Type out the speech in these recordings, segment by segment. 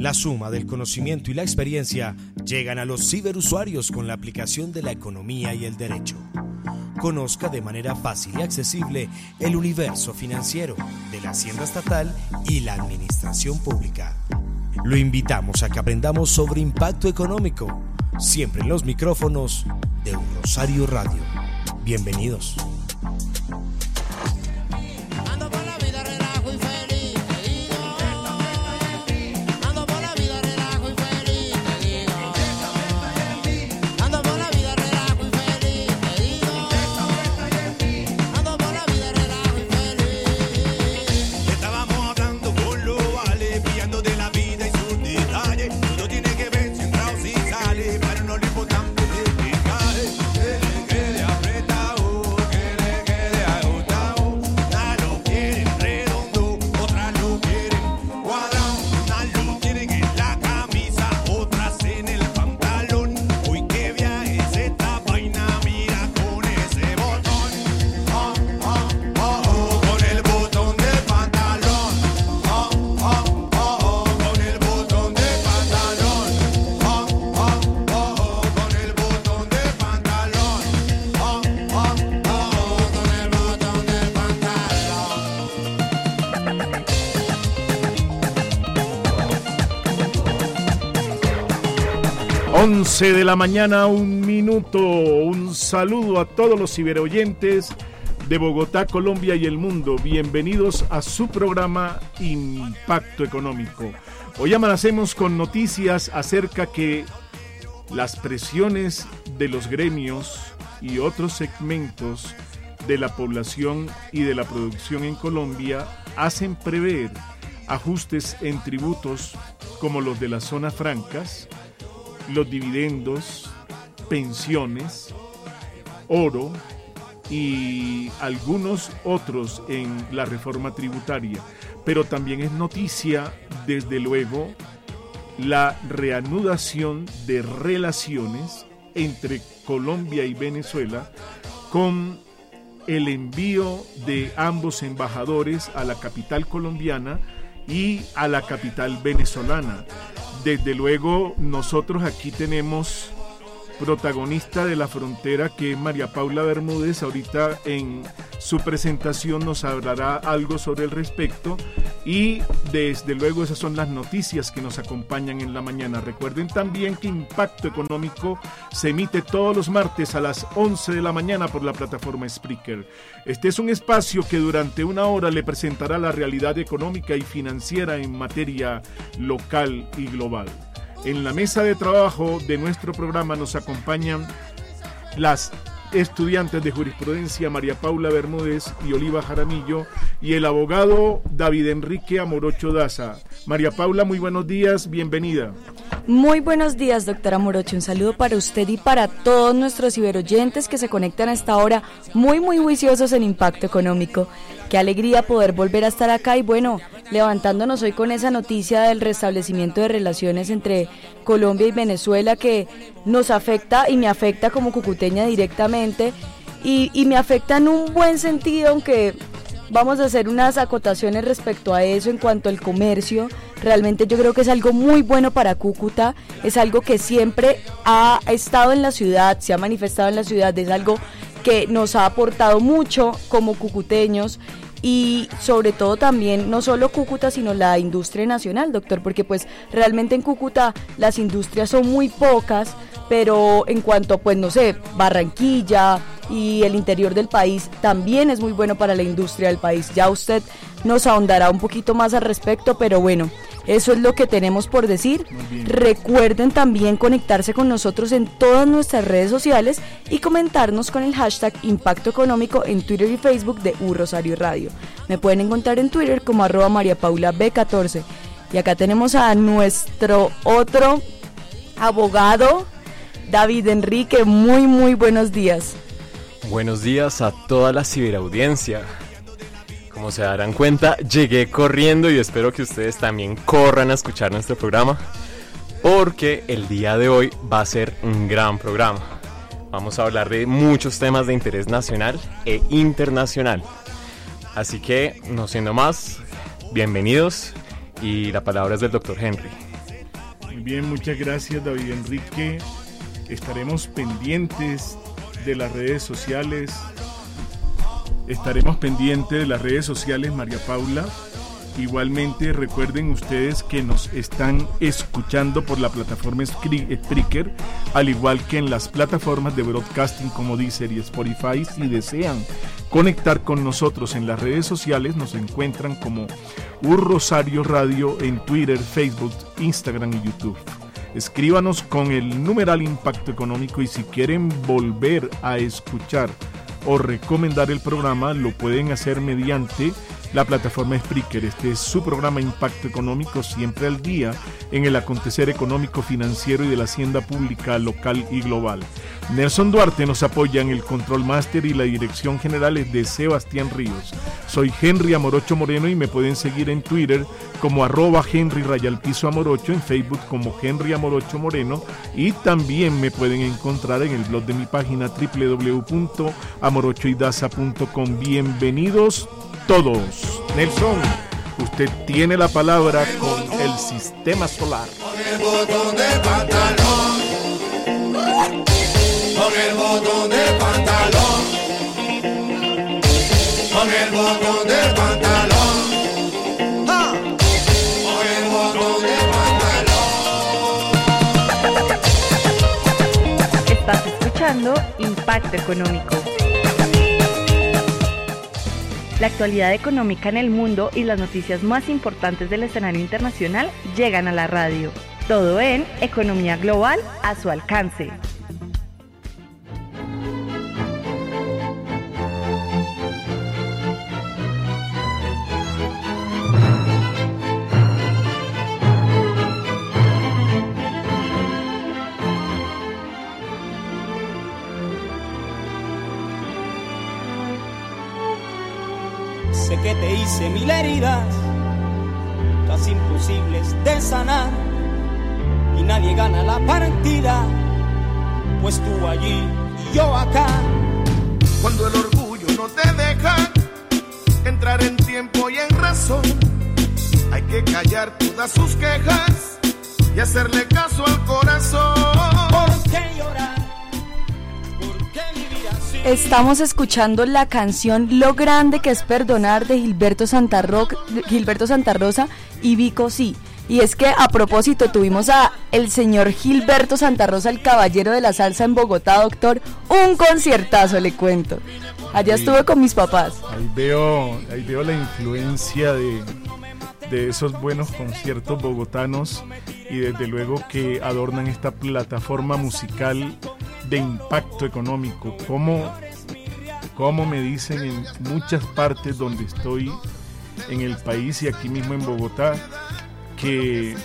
La suma del conocimiento y la experiencia llegan a los ciberusuarios con la aplicación de la economía y el derecho. conozca de manera fácil y accesible el universo financiero de la Hacienda Estatal y la Administración Pública. Lo invitamos a que aprendamos sobre impacto económico, siempre en los micrófonos de Rosario Radio. Bienvenidos. De la mañana, un minuto. Un saludo a todos los ciberoyentes de Bogotá, Colombia y el mundo. Bienvenidos a su programa Impacto Económico. Hoy amanecemos con noticias acerca que las presiones de los gremios y otros segmentos de la población y de la producción en Colombia hacen prever ajustes en tributos como los de las zonas francas, los dividendos, pensiones, oro y algunos otros en la reforma tributaria. Pero también es noticia, desde luego, la reanudación de relaciones entre Colombia y Venezuela con el envío de ambos embajadores a la capital colombiana y a la capital venezolana. Desde luego, nosotros aquí tenemos protagonista de la frontera que es María Paula Bermúdez. Ahorita en su presentación nos hablará algo sobre el respecto y desde luego esas son las noticias que nos acompañan en la mañana. Recuerden también que Impacto Económico se emite todos los martes a las 11 de la mañana por la plataforma Spreaker. Este es un espacio que durante una hora le presentará la realidad económica y financiera en materia local y global. En la mesa de trabajo de nuestro programa nos acompañan las estudiantes de jurisprudencia María Paula Bermúdez y Oliva Jaramillo y el abogado David Enrique Amorocho Daza. María Paula, muy buenos días, bienvenida. Muy buenos días, doctora Morocho. Un saludo para usted y para todos nuestros ciberoyentes que se conectan a esta hora muy, muy juiciosos en Impacto Económico. Qué alegría poder volver a estar acá y bueno, levantándonos hoy con esa noticia del restablecimiento de relaciones entre Colombia y Venezuela que nos afecta y me afecta como cucuteña directamente y, y me afecta en un buen sentido, aunque Vamos a hacer unas acotaciones respecto a eso en cuanto al comercio. Realmente yo creo que es algo muy bueno para Cúcuta, es algo que siempre ha estado en la ciudad, se ha manifestado en la ciudad, es algo que nos ha aportado mucho como cucuteños y sobre todo también no solo Cúcuta sino la industria nacional doctor porque pues realmente en Cúcuta las industrias son muy pocas pero en cuanto pues no sé Barranquilla y el interior del país también es muy bueno para la industria del país. Ya usted nos ahondará un poquito más al respecto pero bueno Eso es lo que tenemos por decir. Recuerden también conectarse con nosotros en todas nuestras redes sociales y comentarnos con el hashtag Impacto Económico en Twitter y Facebook de U Rosario Radio. Me pueden encontrar en Twitter como arroba María Paula B14. Y acá tenemos a nuestro otro abogado, David Enrique. Muy, muy buenos días. Buenos días a toda la ciberaudiencia. Como se darán cuenta, llegué corriendo y espero que ustedes también corran a escuchar nuestro programa, porque el día de hoy va a ser un gran programa. Vamos a hablar de muchos temas de interés nacional e internacional. Así que, no siendo más, bienvenidos y la palabra es del doctor Henry. Muy bien, muchas gracias David Enrique. Estaremos pendientes de las redes sociales. Estaremos pendientes de las redes sociales, María Paula. Igualmente recuerden ustedes que nos están escuchando por la plataforma Spreaker, al igual que en las plataformas de broadcasting como Deezer y Spotify. Si desean conectar con nosotros en las redes sociales, nos encuentran como Un Rosario Radio en Twitter, Facebook, Instagram y YouTube. Escríbanos con el numeral Impacto Económico y si quieren volver a escuchar o recomendar el programa, lo pueden hacer mediante la plataforma Spreaker. Este es su programa Impacto Económico, siempre al día en el acontecer económico, financiero y de la hacienda pública local y global. Nelson Duarte nos apoya en el control máster y la dirección general es de Sebastián Ríos. Soy Henry Amorocho Moreno y me pueden seguir en Twitter como arroba Henry Rayalpizo Amorocho, en Facebook como Henry Amorocho Moreno y también me pueden encontrar en el blog de mi página www.amorochoidaza.com. Bienvenidos todos. Nelson, usted tiene la palabra con el sistema solar. Con el botón del pantalón. Con el botón del pantalón. Con el botón del pantalón. Con el botón del pantalón. Estás escuchando Impacto Económico. La actualidad económica en el mundo y las noticias más importantes del escenario internacional llegan a la radio. Todo en Economía Global a su alcance. Que te hice mil heridas, casi imposibles de sanar, y nadie gana la partida, pues tú allí y yo acá. Cuando el orgullo no te deja entrar en tiempo y en razón, hay que callar todas sus quejas y hacerle caso al corazón. Estamos escuchando la canción Lo grande que es perdonar de Gilberto Santa, Ro- Gilberto Santa Rosa y Vico Sí. Y es que a propósito tuvimos a el señor Gilberto Santa Rosa, el caballero de la salsa en Bogotá, doctor, un conciertazo le cuento. Allá estuve con mis papás. Ahí veo, ahí veo la influencia de, de esos buenos conciertos bogotanos y desde luego que adornan esta plataforma musical de impacto económico. Como, como me dicen en muchas partes donde estoy en el país y aquí mismo en Bogotá, que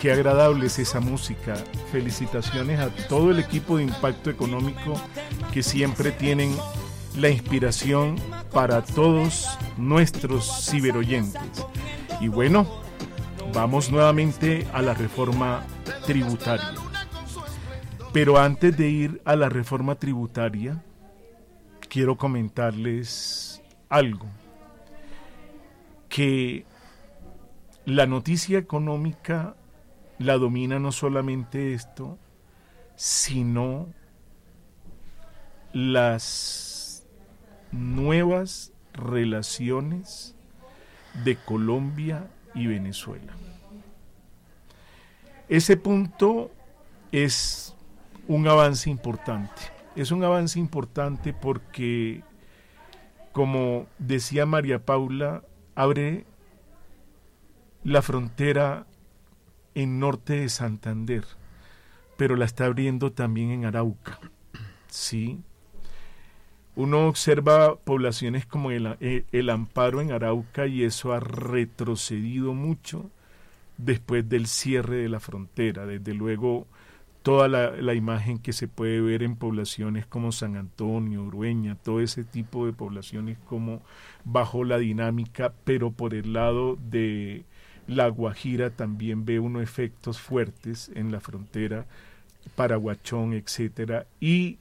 qué agradable es esa música. Felicitaciones a todo el equipo de impacto económico que siempre tienen la inspiración para todos nuestros ciberoyentes. Y bueno, vamos nuevamente a la reforma tributaria. Pero antes de ir a la reforma tributaria, quiero comentarles algo. Que la noticia económica la domina no solamente esto, sino las nuevas relaciones de Colombia y Venezuela. Ese punto es un avance importante. Es un avance importante porque, como decía María Paula, abre la frontera en norte de Santander, pero la está abriendo también en Arauca. Sí. Uno observa poblaciones como el, eh, el Amparo en Arauca y eso ha retrocedido mucho después del cierre de la frontera. Desde luego, toda la, imagen que se puede ver en poblaciones como San Antonio, Urueña, todo ese tipo de poblaciones como bajo la dinámica, pero por el lado de la Guajira también ve unos efectos fuertes en la frontera, Paraguachón, etcétera, y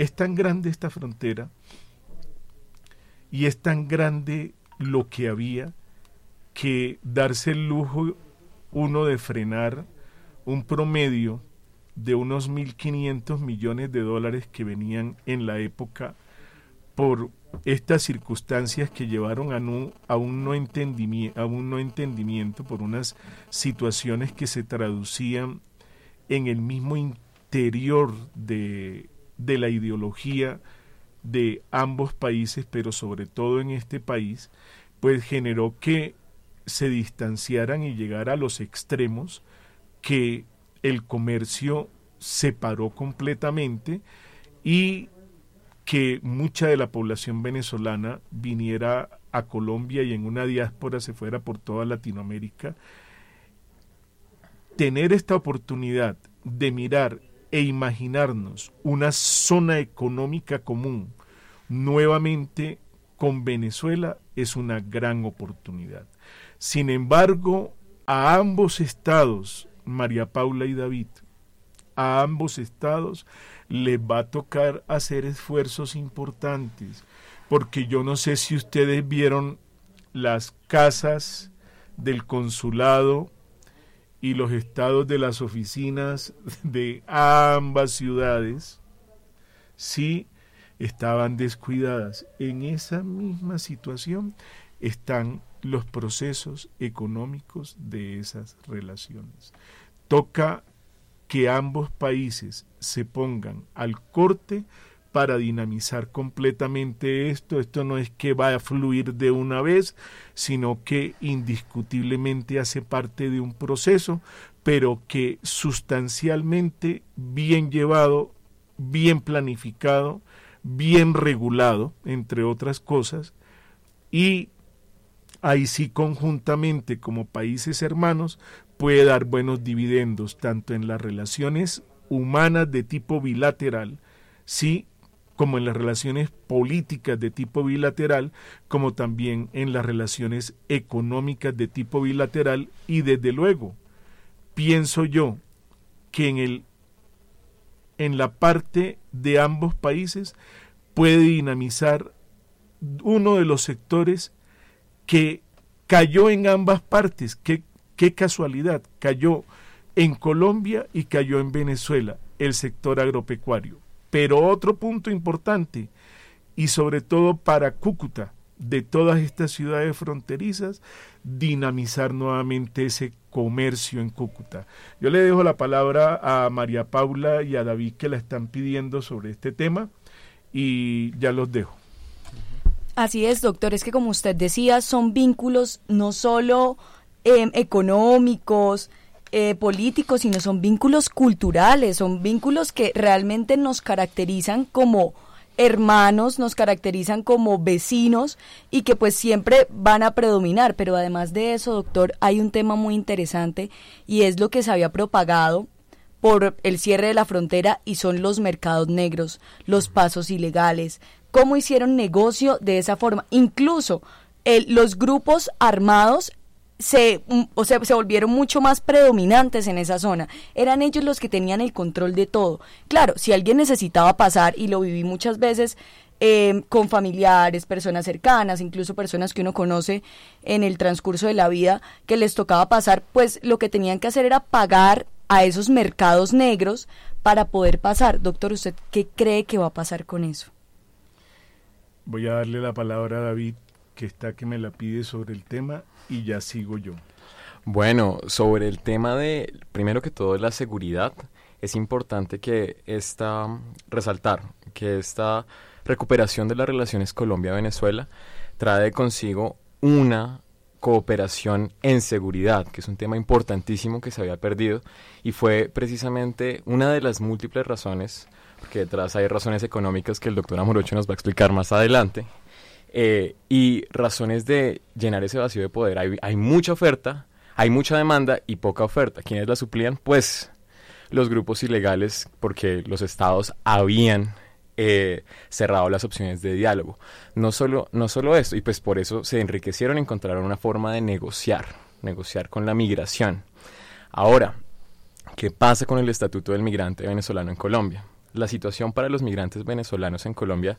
es tan grande esta frontera y es tan grande lo que había que darse el lujo uno de frenar un promedio de unos 1.500 millones de dólares que venían en la época por estas circunstancias que llevaron a, a, un no a un no entendimiento, por unas situaciones que se traducían en el mismo interior de, de la ideología de ambos países, pero sobre todo en este país, pues generó que se distanciaran y llegara a los extremos que el comercio se paró completamente y que mucha de la población venezolana viniera a Colombia y en una diáspora se fuera por toda Latinoamérica, tener esta oportunidad de mirar e imaginarnos una zona económica común nuevamente con Venezuela es una gran oportunidad. Sin embargo, a ambos estados, María Paula y David, a ambos estados les va a tocar hacer esfuerzos importantes, porque yo no sé si ustedes vieron las casas del consulado y los estados de las oficinas de ambas ciudades, sí estaban descuidadas. En esa misma situación están los procesos económicos de esas relaciones. Toca que ambos países se pongan al corte para dinamizar completamente esto. Esto no es que vaya a fluir de una vez, sino que indiscutiblemente hace parte de un proceso, pero que sustancialmente bien llevado, bien planificado, bien regulado, entre otras cosas, y ahí sí conjuntamente como países hermanos puede dar buenos dividendos tanto en las relaciones humanas de tipo bilateral, sí, como en las relaciones políticas de tipo bilateral, como también en las relaciones económicas de tipo bilateral y desde luego pienso yo que en el en la parte de ambos países puede dinamizar uno de los sectores que cayó en ambas partes. Qué, qué casualidad, cayó en Colombia y cayó en Venezuela el sector agropecuario. Pero otro punto importante, y sobre todo para Cúcuta, de todas estas ciudades fronterizas, dinamizar nuevamente ese comercio en Cúcuta. Yo le dejo la palabra a María Paula y a David que la están pidiendo sobre este tema y ya los dejo. Así es, doctor, es que como usted decía, son vínculos no solo em, económicos, eh, políticos, sino son vínculos culturales, son vínculos que realmente nos caracterizan como hermanos, nos caracterizan como vecinos y que pues siempre van a predominar. Pero además de eso, doctor, hay un tema muy interesante y es lo que se había propagado por el cierre de la frontera y son los mercados negros, los pasos ilegales, cómo hicieron negocio de esa forma. Incluso los grupos armados se, mm, o sea, se volvieron mucho más predominantes en esa zona. Eran ellos los que tenían el control de todo. Claro, si alguien necesitaba pasar, y lo viví muchas veces em, con familiares, personas cercanas, incluso personas que uno conoce en el transcurso de la vida, que les tocaba pasar, pues lo que tenían que hacer era pagar a esos mercados negros para poder pasar. Doctor, ¿usted qué cree que va a pasar con eso? Voy a darle la palabra a David, que está que me la pide sobre el tema, y ya sigo yo. Bueno, sobre el tema de, primero que todo, la seguridad, es importante que esta, resaltar que esta recuperación de las relaciones Colombia-Venezuela trae consigo una cooperación en seguridad, que es un tema importantísimo que se había perdido y fue precisamente una de las múltiples razones, porque detrás hay razones económicas que el doctor Amorocho nos va a explicar más adelante, eh, y razones de llenar ese vacío de poder. Hay, mucha oferta, hay mucha demanda y poca oferta. ¿Quiénes la suplían? Pues los grupos ilegales, porque los estados habían eh, cerrado las opciones de diálogo. No solo, no solo esto, y pues por eso se enriquecieron encontraron una forma de negociar, negociar con la migración. Ahora, ¿qué pasa con el Estatuto del Migrante Venezolano en Colombia? la situación para los migrantes venezolanos en Colombia,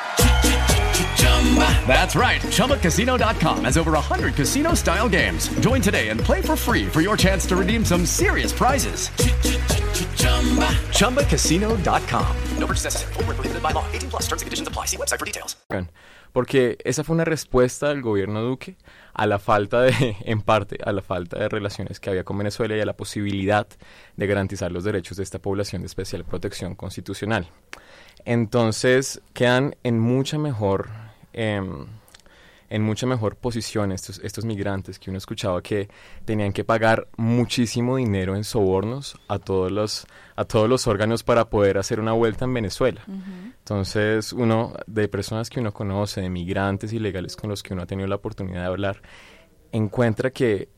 That's right. ChumbaCasino.com has over 100 casino style games. Join today and play for free for your chance to redeem some serious prizes. ChumbaCasino.com. No purchase necessary. Full prohibited by law. 18 plus terms and conditions apply. See website for details. Porque esa fue una respuesta del gobierno Duque a la falta de, en parte, a la falta de relaciones que había con Venezuela y a la posibilidad de garantizar los derechos de esta población de especial protección constitucional. Entonces quedan en mucha mejor Em, en mucha mejor posición estos, estos migrantes que uno escuchaba que tenían que pagar muchísimo dinero en sobornos a todos los, a todos los órganos para poder hacer una vuelta en Venezuela. Entonces, uno, de personas que uno conoce, de migrantes ilegales con los que uno ha tenido la oportunidad de hablar, encuentra que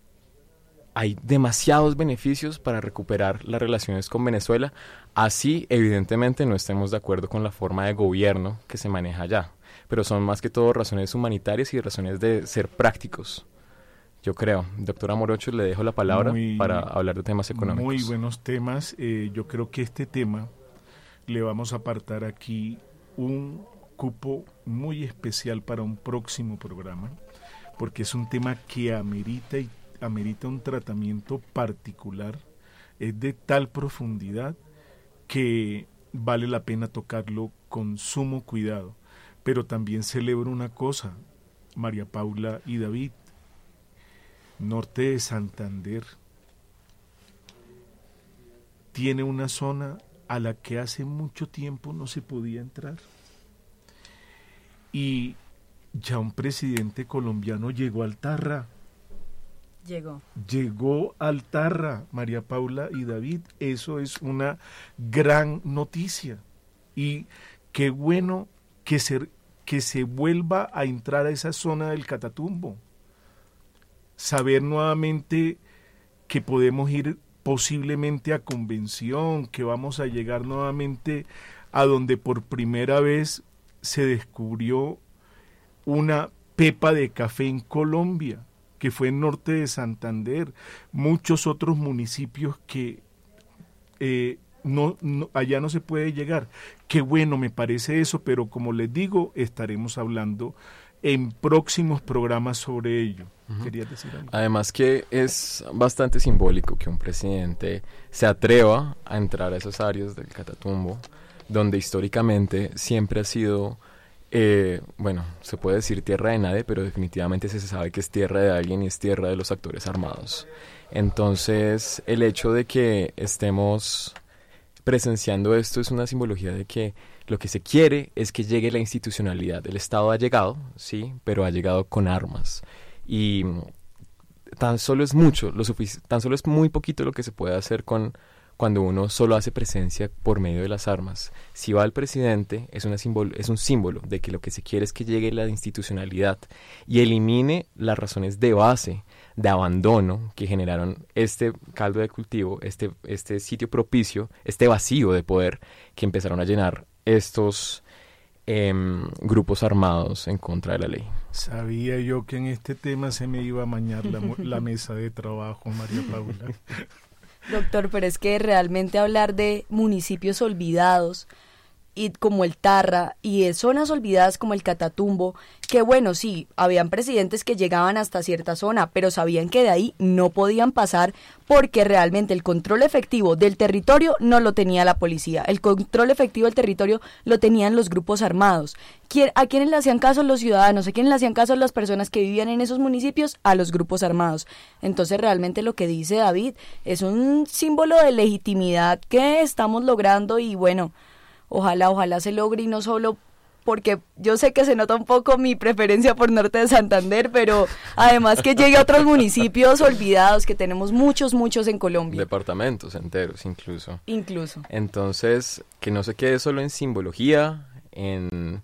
hay demasiados beneficios para recuperar las relaciones con Venezuela, así evidentemente no estemos de acuerdo con la forma de gobierno que se maneja allá pero son más que todo razones humanitarias y razones de ser prácticos. Yo creo. Doctora Morocho, le dejo la palabra para hablar de temas económicos. Muy buenos temas. Eh, yo creo que este tema le vamos a apartar aquí un cupo muy especial para un próximo programa, porque es un tema que amerita y amerita un tratamiento particular, es de tal profundidad que vale la pena tocarlo con sumo cuidado. Pero también celebro una cosa, María Paula y David, norte de Santander, tiene una zona a la que hace mucho tiempo no se podía entrar. Y ya un presidente colombiano llegó al Tarra. Llegó. Llegó al Tarra, María Paula y David. Eso es una gran noticia. Y qué bueno que se, que se vuelva a entrar a esa zona del Catatumbo. Saber nuevamente que podemos ir posiblemente a convención, que vamos a llegar nuevamente a donde por primera vez se descubrió una pepa de café en Colombia, que fue en norte de Santander, muchos otros municipios que eh, no, allá no se puede llegar. Qué bueno me parece eso, pero como les digo, estaremos hablando en próximos programas sobre ello. decir Además que es bastante simbólico que un presidente se atreva a entrar a esas áreas del Catatumbo, donde históricamente siempre ha sido, eh, bueno, se puede decir tierra de nadie, pero definitivamente se sabe que es tierra de alguien y es tierra de los actores armados. Entonces, el hecho de que estemos presenciando esto es una simbología de que lo que se quiere es que llegue la institucionalidad. El Estado ha llegado, sí, pero ha llegado con armas. Y tan solo es mucho, lo tan solo es muy poquito lo que se puede hacer con cuando uno solo hace presencia por medio de las armas. Si va el presidente, es, una es un símbolo de que lo que se quiere es que llegue la institucionalidad y elimine las razones de base de abandono que generaron este caldo de cultivo, este, este sitio propicio, este vacío de poder que empezaron a llenar estos, em, grupos armados en contra de la ley. Sabía yo que en este tema se me iba a mañar la, la mesa de trabajo, María Paula. Doctor, pero es que realmente hablar de municipios olvidados, y como el Tarra y zonas olvidadas como el Catatumbo, que bueno, sí, habían presidentes que llegaban hasta cierta zona, pero sabían que de ahí no podían pasar porque realmente el control efectivo del territorio no lo tenía la policía, el control efectivo del territorio lo tenían los grupos armados. ¿A quiénes le hacían caso los ciudadanos? ¿A quiénes le hacían caso las personas que vivían en esos municipios? A los grupos armados. Entonces realmente lo que dice David es un símbolo de legitimidad que estamos logrando y bueno, ojalá, ojalá se logre y no solo porque yo sé que se nota un poco mi preferencia por Norte de Santander, pero además que llegue a otros municipios olvidados, que tenemos muchos, muchos en Colombia. Departamentos enteros incluso. Incluso. Entonces, que no se quede solo en simbología, en,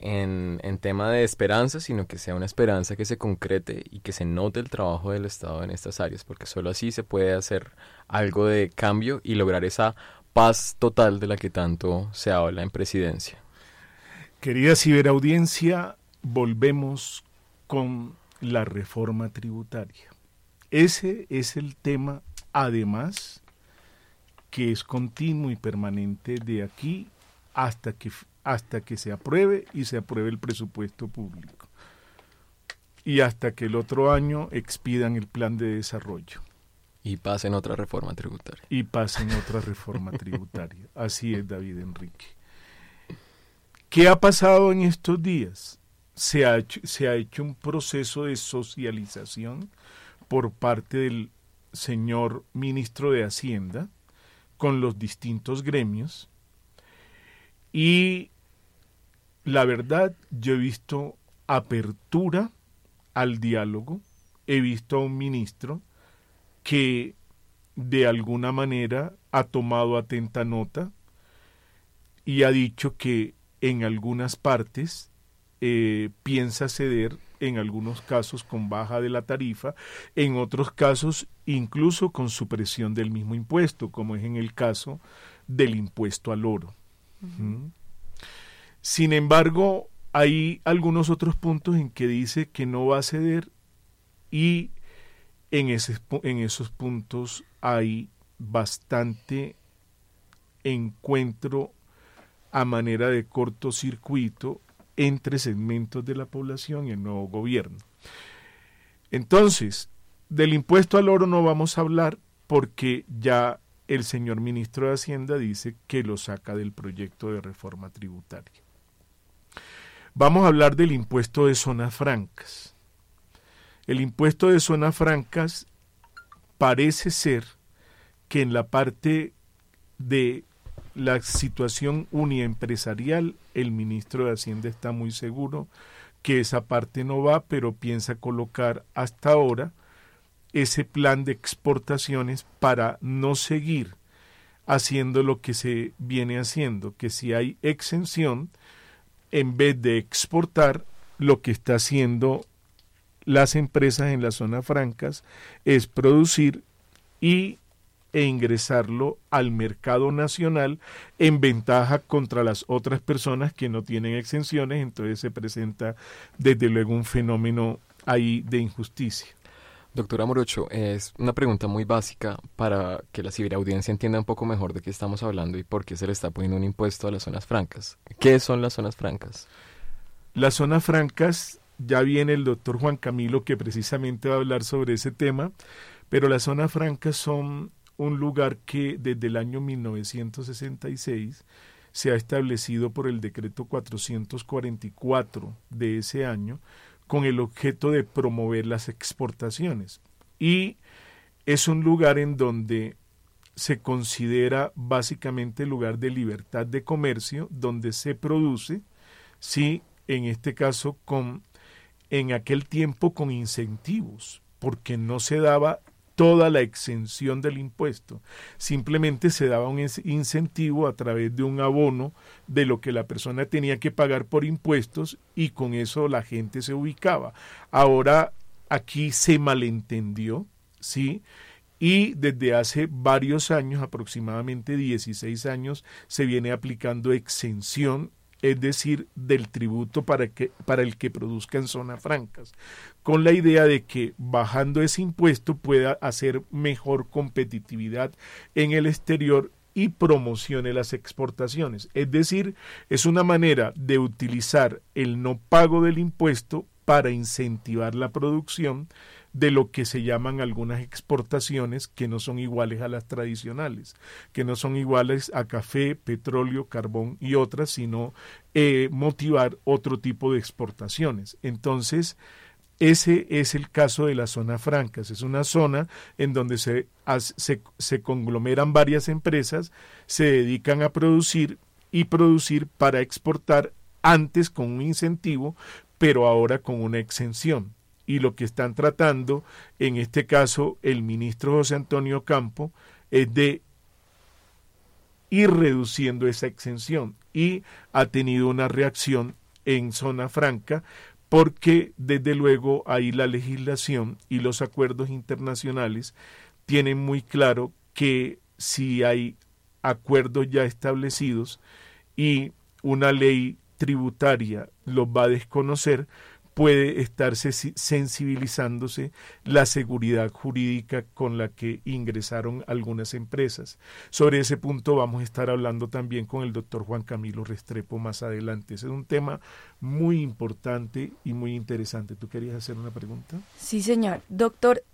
en, en tema de esperanza, sino que sea una esperanza que se concrete y que se note el trabajo del Estado en estas áreas, porque solo así se puede hacer algo de cambio y lograr esa paz total de la que tanto se habla en presidencia. Querida ciberaudiencia, volvemos con la reforma tributaria. Ese es el tema, además, que es continuo y permanente de aquí hasta que, hasta que se apruebe y se apruebe el presupuesto público. Y hasta que el otro año expidan el plan de desarrollo. Y pasen otra reforma tributaria. Y pasen otra reforma tributaria. Así es, David Enrique. ¿Qué ha pasado en estos días? Se ha, hecho, se ha hecho un proceso de socialización por parte del señor ministro de Hacienda con los distintos gremios y la verdad yo he visto apertura al diálogo, he visto a un ministro que de alguna manera ha tomado atenta nota y ha dicho que en algunas partes eh, piensa ceder en algunos casos con baja de la tarifa, en otros casos incluso con supresión del mismo impuesto, como es en el caso del impuesto al oro. ¿Mm? Sin embargo, hay algunos otros puntos en que dice que no va a ceder y en, esos puntos hay bastante encuentro a manera de cortocircuito entre segmentos de la población y el nuevo gobierno. Entonces, del impuesto al oro no vamos a hablar porque ya el señor ministro de Hacienda dice que lo saca del proyecto de reforma tributaria. Vamos a hablar del impuesto de zonas francas. El impuesto de zonas francas parece ser que en la parte de la situación uniempresarial, el ministro de Hacienda está muy seguro que esa parte no va, pero piensa colocar hasta ahora ese plan de exportaciones para no seguir haciendo lo que se viene haciendo, que si hay exención, en vez de exportar, lo que está haciendo las empresas en las zonas francas es producir y e ingresarlo al mercado nacional en ventaja contra las otras personas que no tienen exenciones, entonces se presenta desde luego un fenómeno ahí de injusticia. Doctora Morocho, es una pregunta muy básica para que la ciberaudiencia entienda un poco mejor de qué estamos hablando y por qué se le está poniendo un impuesto a las zonas francas. ¿Qué son las zonas francas? Las zonas francas ya viene el doctor Juan Camilo que precisamente va a hablar sobre ese tema, pero las zonas francas son un lugar que desde el año 1966 se ha establecido por el decreto 444 de ese año con el objeto de promover las exportaciones. Y es un lugar en donde se considera básicamente lugar de libertad de comercio, donde se produce, sí, en este caso con en aquel tiempo con incentivos, porque no se daba toda la exención del impuesto, simplemente se daba un incentivo a través de un abono de lo que la persona tenía que pagar por impuestos y con eso la gente se ubicaba. Ahora aquí se malentendió, ¿sí? Y desde hace varios años, aproximadamente 16 años, se viene aplicando exención es decir, del tributo para, que, para el que produzcan zonas francas, con la idea de que bajando ese impuesto pueda hacer mejor competitividad en el exterior y promocione las exportaciones. Es decir, es una manera de utilizar el no pago del impuesto para incentivar la producción de lo que se llaman algunas exportaciones que no son iguales a las tradicionales, que no son iguales a café, petróleo, carbón y otras, sino eh, motivar otro tipo de exportaciones. Entonces, ese es el caso de las zonas francas. Es una zona en donde se, se, se conglomeran varias empresas, se dedican a producir y producir para exportar antes con un incentivo, pero ahora con una exención y lo que están tratando, en este caso el ministro José Antonio Campo, es de ir reduciendo esa exención. Y ha tenido una reacción en zona franca porque desde luego ahí la legislación y los acuerdos internacionales tienen muy claro que si hay acuerdos ya establecidos y una ley tributaria los va a desconocer, puede estarse sensibilizándose la seguridad jurídica con la que ingresaron algunas empresas. Sobre ese punto vamos a estar hablando también con el doctor Juan Camilo Restrepo más adelante. Ese es un tema muy importante y muy interesante. ¿Tú querías hacer una pregunta? Sí, señor. Doctor,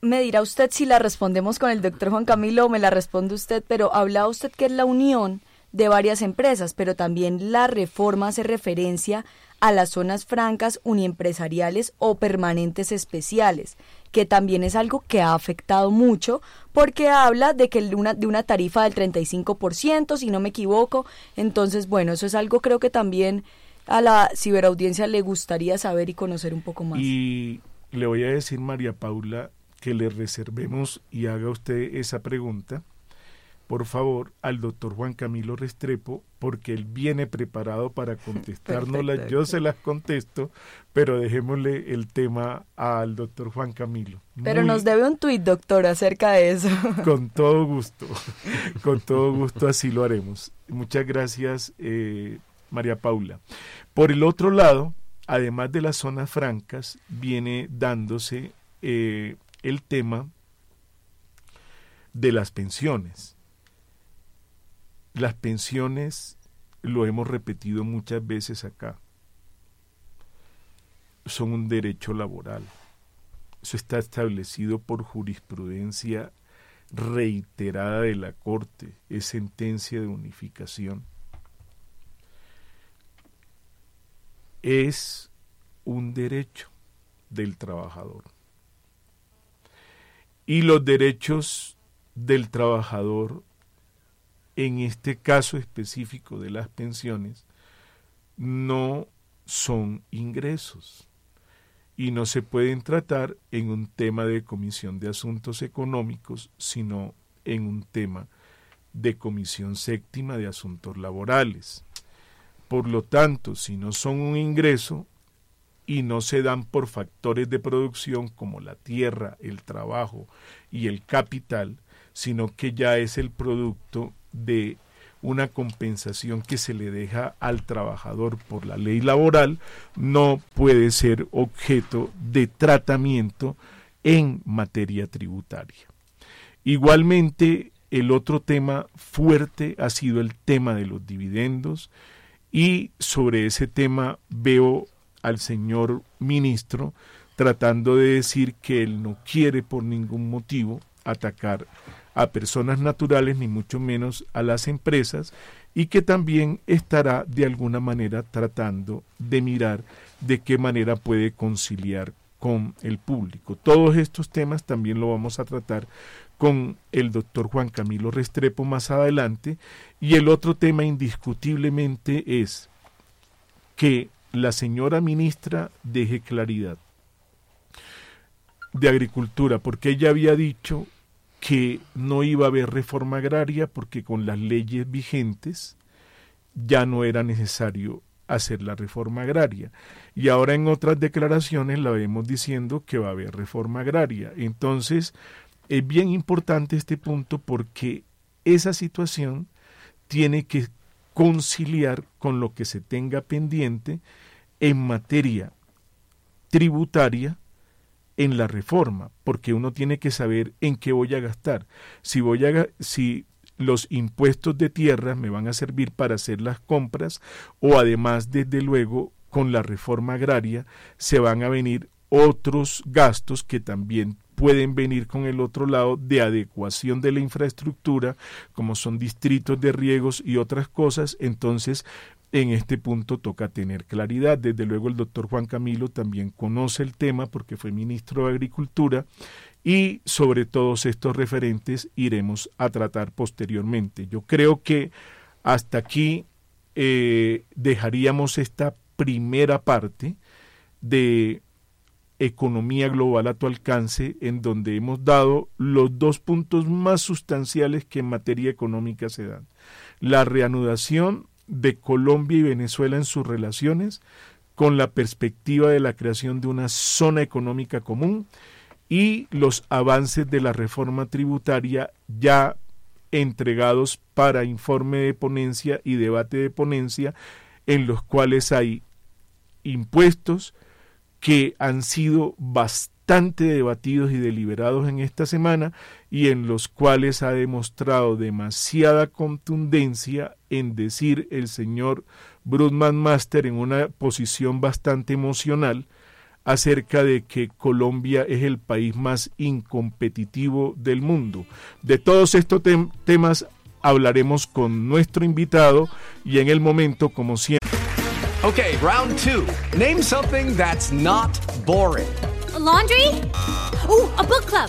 me dirá usted si la respondemos con el doctor Juan Camilo o me la responde usted, pero habla usted que es la unión de varias empresas, pero también la reforma hace referencia a las zonas francas uniempresariales o permanentes especiales, que también es algo que ha afectado mucho porque habla de que una, de una tarifa del 35%, si no me equivoco. Entonces, bueno, eso es algo creo que también a la ciberaudiencia le gustaría saber y conocer un poco más. Y le voy a decir, María Paula, que le reservemos y haga usted esa pregunta por favor, al doctor Juan Camilo Restrepo, porque él viene preparado para contestárnoslas. Yo se las contesto, pero dejémosle el tema al doctor Juan Camilo. Pero nos debe un tuit, doctor, acerca de eso. Con todo gusto, con todo gusto así lo haremos. Muchas gracias, eh, María Paula. Por el otro lado, además de las zonas francas, viene dándose eh, el tema de las pensiones. Las pensiones, lo hemos repetido muchas veces acá, son un derecho laboral. Eso está establecido por jurisprudencia reiterada de la Corte, es sentencia de unificación. Es un derecho del trabajador. Y los derechos del trabajador en este caso específico de las pensiones, no son ingresos y no se pueden tratar en un tema de comisión de asuntos económicos, sino en un tema de comisión séptima de asuntos laborales. Por lo tanto, si no son un ingreso y no se dan por factores de producción como la tierra, el trabajo y el capital, sino que ya es el producto de una compensación que se le deja al trabajador por la ley laboral no puede ser objeto de tratamiento en materia tributaria. Igualmente, el otro tema fuerte ha sido el tema de los dividendos y sobre ese tema veo al señor ministro tratando de decir que él no quiere por ningún motivo atacar a personas naturales ni mucho menos a las empresas y que también estará de alguna manera tratando de mirar de qué manera puede conciliar con el público. Todos estos temas también lo vamos a tratar con el doctor Juan Camilo Restrepo más adelante y el otro tema indiscutiblemente es que la señora ministra deje claridad de Agricultura, porque ella había dicho que no iba a haber reforma agraria porque con las leyes vigentes ya no era necesario hacer la reforma agraria. Y ahora en otras declaraciones la vemos diciendo que va a haber reforma agraria. Entonces, es bien importante este punto porque esa situación tiene que conciliar con lo que se tenga pendiente en materia tributaria en la reforma, porque uno tiene que saber en qué voy a gastar. Si voy a si los impuestos de tierra me van a servir para hacer las compras o además desde luego con la reforma agraria se van a venir otros gastos que también pueden venir con el otro lado de adecuación de la infraestructura, como son distritos de riegos y otras cosas, entonces en este punto toca tener claridad. Desde luego el doctor Juan Camilo también conoce el tema porque fue ministro de Agricultura y sobre todos estos referentes iremos a tratar posteriormente. Yo creo que hasta aquí eh, dejaríamos esta primera parte de economía global a tu alcance, en donde hemos dado los dos puntos más sustanciales que en materia económica se dan. La reanudación de Colombia y Venezuela en sus relaciones con la perspectiva de la creación de una zona económica común y los avances de la reforma tributaria ya entregados para informe de ponencia y debate de ponencia en los cuales hay impuestos que han sido bastante debatidos y deliberados en esta semana y en los cuales ha demostrado demasiada contundencia en decir el señor Brudman Master en una posición bastante emocional acerca de que Colombia es el país más incompetitivo del mundo. De todos estos temas hablaremos con nuestro invitado y en el momento, como siempre. Okay, round two. Name something that's not boring. A laundry? Ooh, a book club.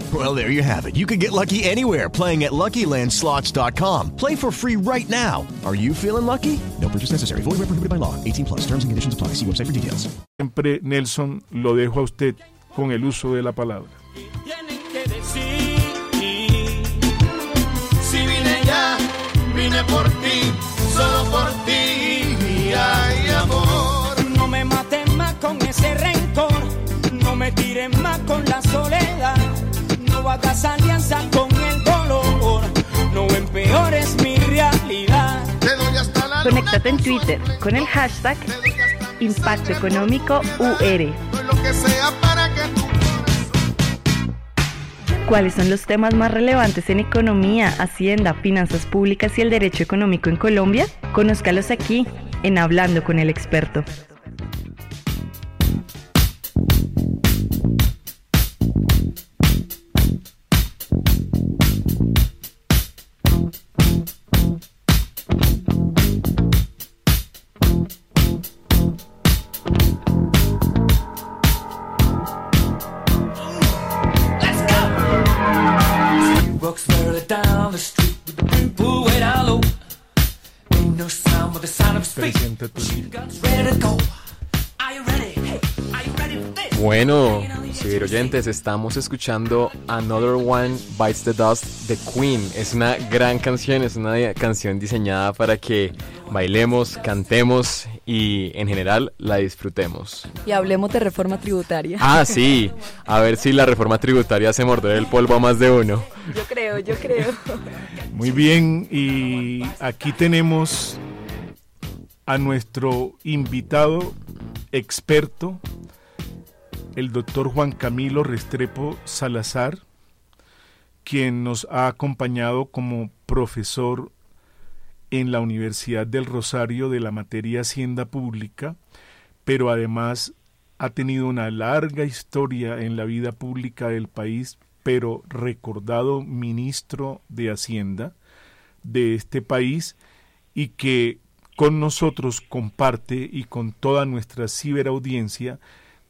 Well, there you have it. You can get lucky anywhere playing at LuckyLandSlots.com. Play for free right now. Are you feeling lucky? No purchase necessary. Void where prohibited by law. 18 plus. Terms and conditions apply. See website for details. Siempre, Nelson, lo dejo a usted con el uso de la palabra. vine por ti, solo por ti, ay amor. No me mates más con ese rencor, no me tires más con la soledad, hagas alianza con el dolor, no empeores mi realidad. Conéctate en Twitter con el hashtag Impacto Económico UR. ¿Cuáles son los temas más relevantes en economía, hacienda, finanzas públicas y el derecho económico en Colombia? Conózcalos aquí, en Hablando con el experto. Bueno, oyentes, estamos escuchando Another One Bites the Dust de Queen. Es una gran canción, es una canción diseñada para que bailemos, cantemos y en general la disfrutemos. Y hablemos de reforma tributaria. Ah, sí. A ver si la reforma tributaria se morderá el polvo a más de uno. Yo creo, yo creo. Muy bien, y aquí tenemos a nuestro invitado experto, el doctor Juan Camilo Restrepo Salazar, quien nos ha acompañado como profesor en la Universidad del Rosario de la materia Hacienda Pública, pero además ha tenido una larga historia en la vida pública del país, pero recordado ministro de Hacienda de este país y que con nosotros comparte y con toda nuestra ciberaudiencia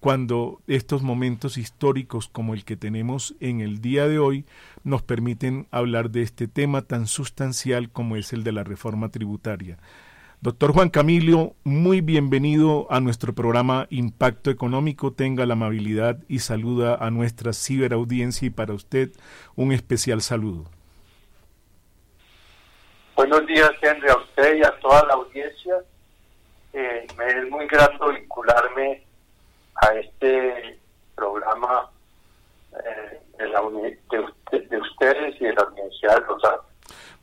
cuando estos momentos históricos como el que tenemos en el día de hoy nos permiten hablar de este tema tan sustancial como es el de la reforma tributaria. Doctor Juan Camilo, muy bienvenido a nuestro programa Impacto Económico. Tenga la amabilidad y saluda a nuestra ciberaudiencia y para usted un especial saludo. Buenos días, Henry, a usted y a toda la audiencia. Eh, me es muy grato vincularme a este programa eh, de, ustedes y de la Universidad de Rosario.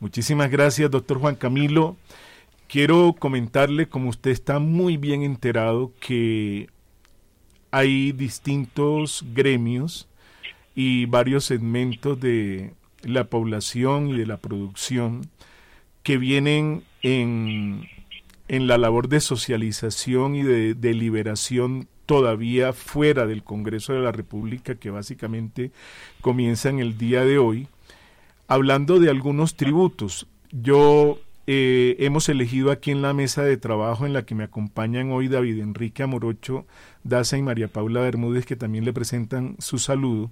Muchísimas gracias, doctor Juan Camilo. Quiero comentarle, como usted está muy bien enterado, que hay distintos gremios y varios segmentos de la población y de la producción que vienen en, en la labor de socialización y de deliberación todavía fuera del Congreso de la República, que básicamente comienza en el día de hoy, hablando de algunos tributos. Yo eh, hemos elegido aquí en la mesa de trabajo en la que me acompañan hoy David Enrique Amorocho Daza y María Paula Bermúdez, que también le presentan su saludo.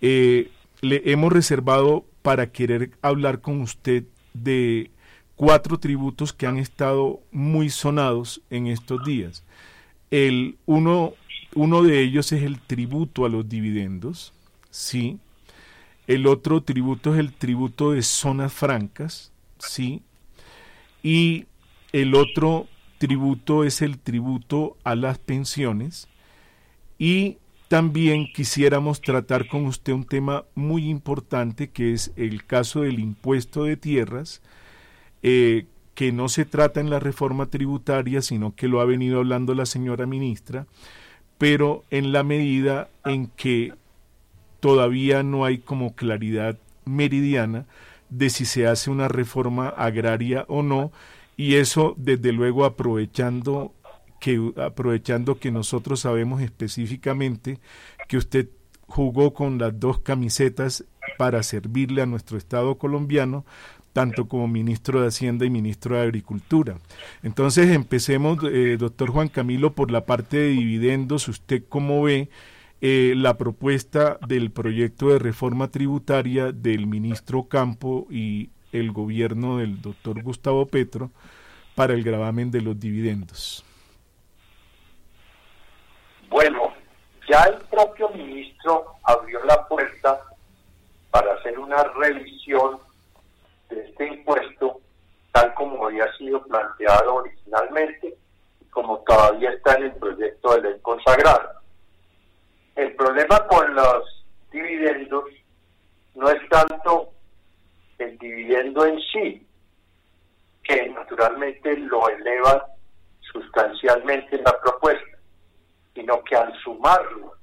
Eh, le hemos reservado para querer hablar con usted de cuatro tributos que han estado muy sonados en estos días. El uno, uno de ellos es el tributo a los dividendos, sí. El otro tributo es el tributo de zonas francas, sí. Y el otro tributo es el tributo a las pensiones. Y también quisiéramos tratar con usted un tema muy importante que es el caso del impuesto de tierras, eh, que no se trata en la reforma tributaria, sino que lo ha venido hablando la señora ministra, pero en la medida en que todavía no hay como claridad meridiana de si se hace una reforma agraria o no, y eso desde luego aprovechando que aprovechando que nosotros sabemos específicamente que usted jugó con las dos camisetas para servirle a nuestro Estado colombiano, tanto como ministro de Hacienda y ministro de Agricultura. Entonces empecemos, eh, doctor Juan Camilo, por la parte de dividendos. ¿Usted cómo ve eh, la propuesta del proyecto de reforma tributaria del ministro Campo y el gobierno del doctor Gustavo Petro para el gravamen de los dividendos? Bueno, ya el propio ministro abrió la puerta para hacer una revisión de este impuesto tal como había sido planteado originalmente y como todavía está en el proyecto de ley consagrado. El problema con los dividendos no es tanto el dividendo en sí, que naturalmente lo eleva sustancialmente en la propuesta, sino que al sumarlo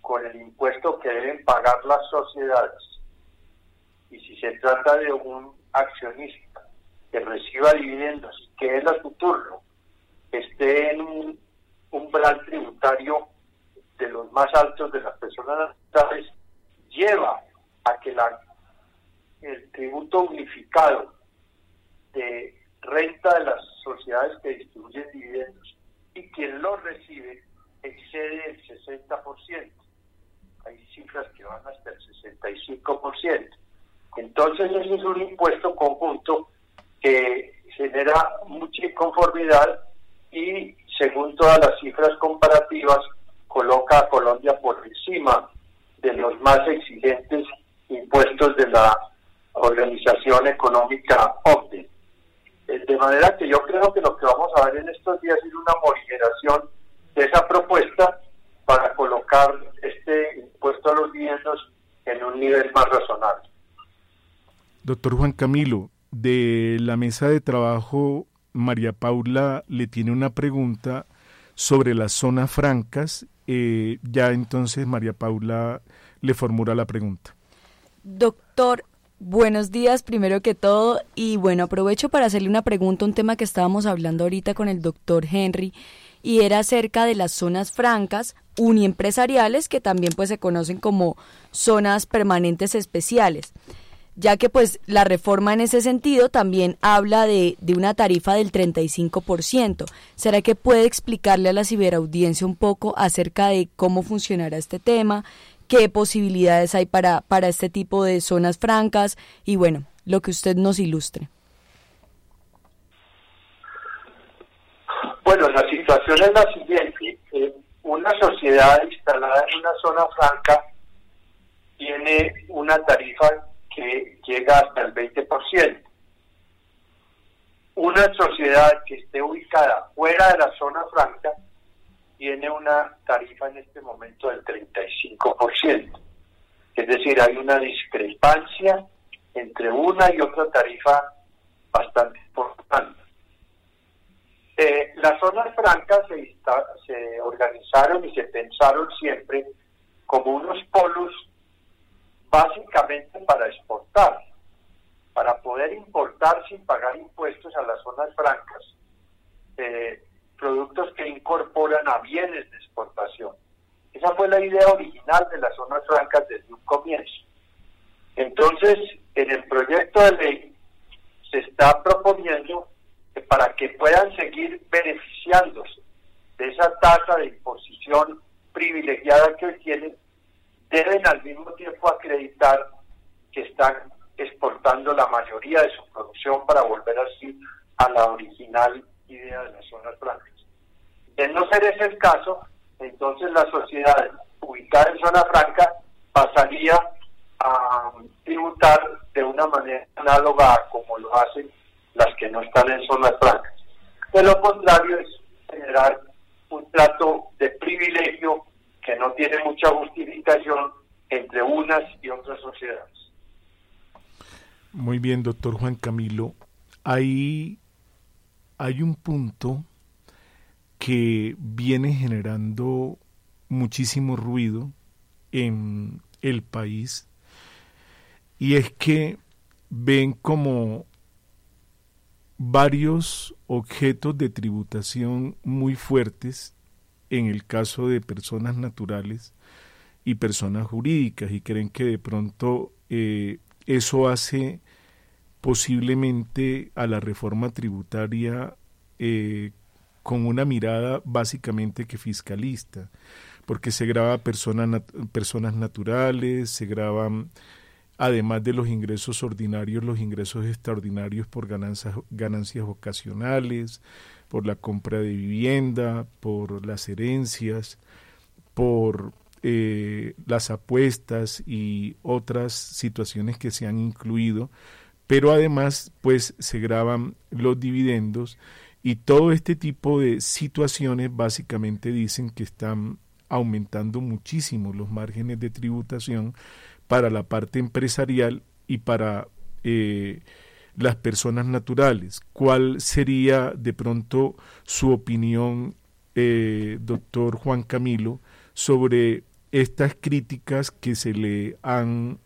con el impuesto que deben pagar las sociedades y si se trata de un accionista que reciba dividendos que él a su turno esté en un umbral tributario de los más altos de las personas naturales, lleva a que la, el tributo unificado de renta de las sociedades que distribuyen dividendos y quien lo recibe excede el 60%. Hay cifras que van hasta el 65%. Entonces ese es un impuesto conjunto que genera mucha inconformidad y según todas las cifras comparativas coloca a Colombia por encima de los más exigentes impuestos de la Organización Económica OCDE. Eh, de manera que yo creo que lo que vamos a ver en estos días es una morigeración de esa propuesta para colocar este impuesto a los dividendos en un nivel más razonable. Doctor Juan Camilo, de la mesa de trabajo, María Paula le tiene una pregunta sobre las zonas francas. Eh, ya entonces María Paula le formula la pregunta. Doctor, buenos días primero que todo y bueno, aprovecho para hacerle una pregunta, un tema que estábamos hablando ahorita con el doctor Henry y era acerca de las zonas francas uniempresariales que también pues se conocen como zonas permanentes especiales. Ya que pues la reforma en ese sentido también habla de, de una tarifa del 35%. ¿Será que puede explicarle a la ciberaudiencia un poco acerca de cómo funcionará este tema, qué posibilidades hay para, para este tipo de zonas francas y bueno, lo que usted nos ilustre? Bueno, la situación es la siguiente. Eh, una sociedad instalada en una zona franca tiene una tarifa que llega hasta el 20%. Una sociedad que esté ubicada fuera de la zona franca tiene una tarifa en este momento del 35%. Es decir, hay una discrepancia entre una y otra tarifa bastante importante. Eh, las zonas francas se, se organizaron y se pensaron siempre como unos polos básicamente para exportar, para poder importar sin pagar impuestos a las zonas francas, eh, productos que incorporan a bienes de exportación. Esa fue la idea original de las zonas francas desde un comienzo. Entonces, en el proyecto de ley se está proponiendo que para que puedan seguir beneficiándose de esa tasa de imposición privilegiada que hoy tienen, deben al mismo tiempo acreditar que están exportando la mayoría de su producción para volver así a la original idea de las zonas francas. De no ser ese el caso, entonces la sociedad ubicada en zona franca pasaría a tributar de una manera análoga como lo hacen las que no están en zonas francas. De lo contrario es generar un trato de privilegio que no tiene mucha justificación entre unas y otras sociedades. Muy bien, doctor Juan Camilo. Hay, hay un punto que viene generando muchísimo ruido en el país y es que ven como varios objetos de tributación muy fuertes en el caso de personas naturales y personas jurídicas y creen que de pronto eh, eso hace posiblemente a la reforma tributaria eh, con una mirada básicamente que fiscalista, porque se graba personas, personas naturales, se graban además de los ingresos ordinarios, los ingresos extraordinarios por ganancias, ganancias ocasionales, por la compra de vivienda, por las herencias, por eh, las apuestas y otras situaciones que se han incluido, pero además pues se graban los dividendos y todo este tipo de situaciones básicamente dicen que están aumentando muchísimo los márgenes de tributación para la parte empresarial y para eh, las personas naturales. ¿Cuál sería de pronto su opinión, eh, doctor Juan Camilo, sobre estas críticas que se le han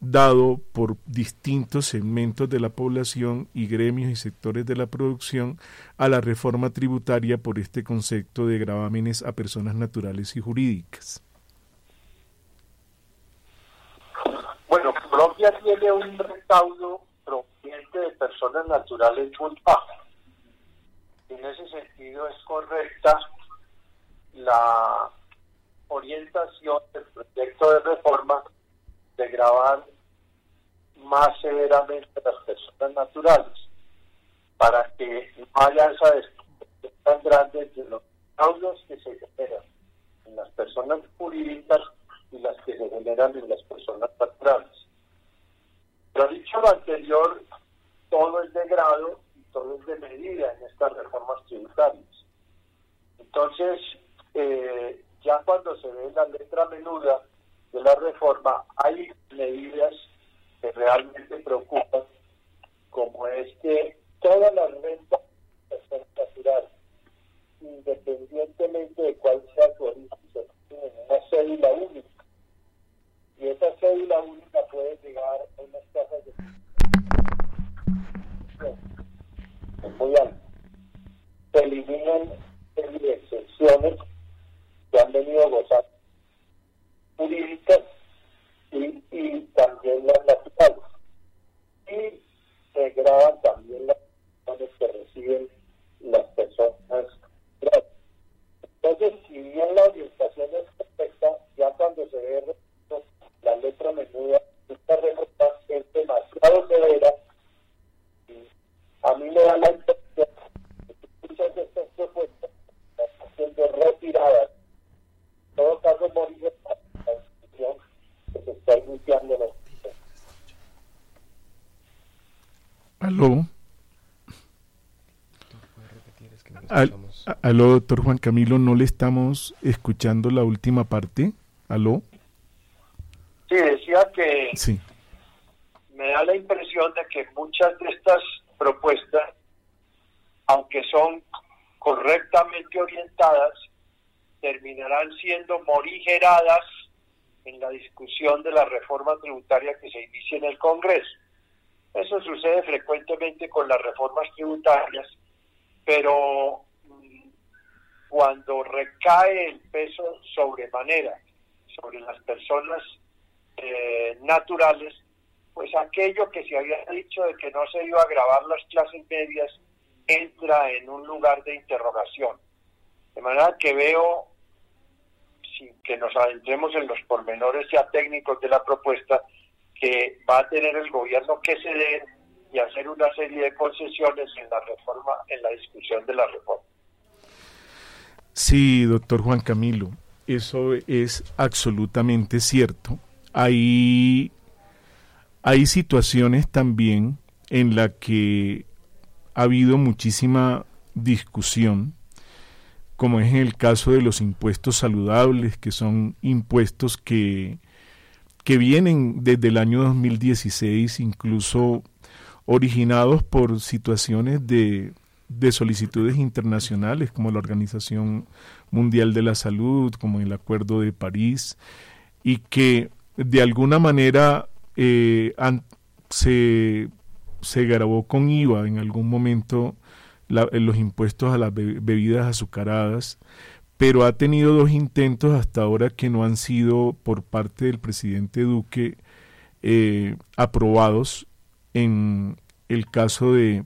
dado por distintos segmentos de la población y gremios y sectores de la producción a la reforma tributaria por este concepto de gravámenes a personas naturales y jurídicas? Bueno, Colombia tiene un recaudo proveniente de personas naturales muy bajo. En ese sentido es correcta la orientación del proyecto de reforma de grabar más severamente a las personas naturales para que no haya esa tan grande de los recaudos que se generan en las personas jurídicas las que se generan en las personas naturales. Pero dicho lo anterior, todo es de grado y todo es de medida en estas reformas tributarias. Entonces, eh, ya cuando se ve la letra menuda de la reforma, hay medidas que realmente preocupan, como es que todas las rentas son naturales, independientemente de cuál sea su origen, en una cédula única y esa cédula única puede llegar a unas tasas de muy altas. Se eliminan excepciones que han venido gozando jurídicas y, también las naturales. Y se graban también las personas que reciben las personas. Entonces, si bien la orientación es perfecta, ya cuando se ve la letra menuda, esta reforma es demasiado severa y a mí me da la impresión que muchas de estas propuestas están siendo retiradas. En todo caso, morir la discusión que se está iniciando en este el Aló. Al, aló, doctor Juan Camilo, no le estamos escuchando la última parte. Aló. Sí, decía que sí. me da la impresión de que muchas de estas propuestas, aunque son correctamente orientadas, terminarán siendo morigeradas en la discusión de la reforma tributaria que se inicia en el Congreso. Eso sucede frecuentemente con las reformas tributarias, pero mm, cuando recae el peso sobremanera sobre las personas eh, naturales, pues aquello que se había dicho de que no se iba a grabar las clases medias entra en un lugar de interrogación. De manera que veo, sin que nos adentremos en los pormenores ya técnicos de la propuesta, que va a tener el gobierno que ceder y hacer una serie de concesiones en la reforma, en la discusión de la reforma. Sí, doctor Juan Camilo, eso es absolutamente cierto. Hay, hay situaciones también en las que ha habido muchísima discusión, como es en el caso de los impuestos saludables, que son impuestos que, que vienen desde el año 2016, incluso originados por situaciones de, de solicitudes internacionales, como la Organización Mundial de la Salud, como el Acuerdo de París, y que de alguna manera eh, se se grabó con IVA en algún momento en los impuestos a las bebidas azucaradas, pero ha tenido dos intentos hasta ahora que no han sido por parte del presidente Duque eh, aprobados en el caso de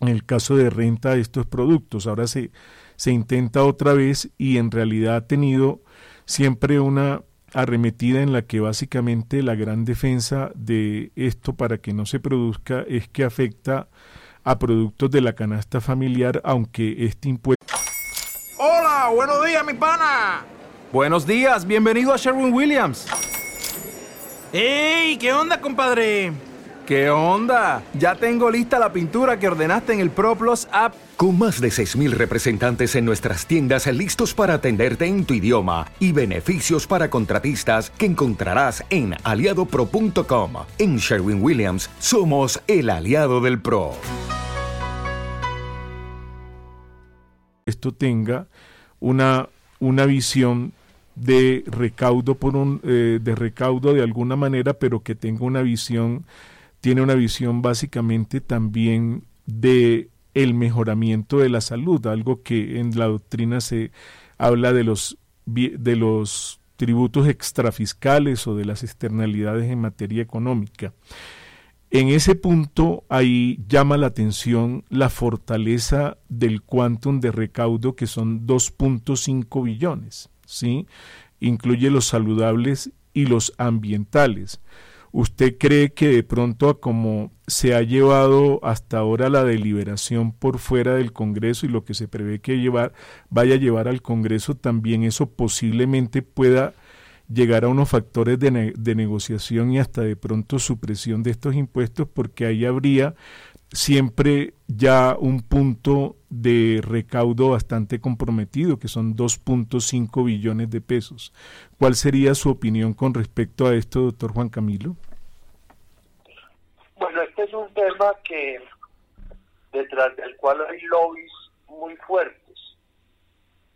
en el caso de renta de estos productos. Ahora se, se intenta otra vez y en realidad ha tenido siempre una arremetida en la que básicamente la gran defensa de esto para que no se produzca es que afecta a productos de la canasta familiar, aunque este impuesto... Hola, buenos días, mi pana. Buenos días, bienvenido a Sherwin Williams. ¡Ey! ¿Qué onda, compadre? ¿Qué onda? Ya tengo lista la pintura que ordenaste en el ProPlus app. Con más de 6.000 representantes en nuestras tiendas listos para atenderte en tu idioma y beneficios para contratistas que encontrarás en aliadopro.com. En Sherwin Williams somos el aliado del PRO. Esto tenga una, una visión de recaudo por un eh, de recaudo de alguna manera, pero que tenga una visión tiene una visión básicamente también de el mejoramiento de la salud, algo que en la doctrina se habla de los de los tributos extrafiscales o de las externalidades en materia económica. En ese punto ahí llama la atención la fortaleza del quantum de recaudo que son 2.5 billones, ¿sí? Incluye los saludables y los ambientales. ¿Usted cree que de pronto como se ha llevado hasta ahora la deliberación por fuera del Congreso y lo que se prevé que llevar, vaya a llevar al Congreso, también eso posiblemente pueda llegar a unos factores de, de negociación y hasta de pronto supresión de estos impuestos porque ahí habría siempre ya un punto de recaudo bastante comprometido, que son 2.5 billones de pesos. ¿Cuál sería su opinión con respecto a esto, doctor Juan Camilo? Bueno, este es un tema que detrás del cual hay lobbies muy fuertes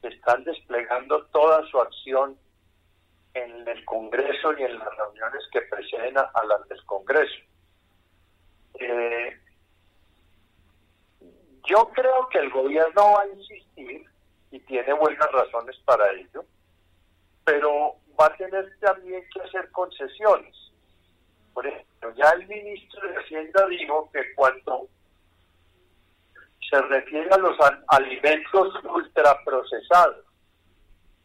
están desplegando toda su acción en el Congreso y en las reuniones que preceden a, las del Congreso. Eh, yo creo que el gobierno va a insistir y tiene buenas razones para ello, pero va a tener también que hacer concesiones. Por ejemplo, ya el ministro de Hacienda dijo que cuando se refiere a los alimentos ultraprocesados,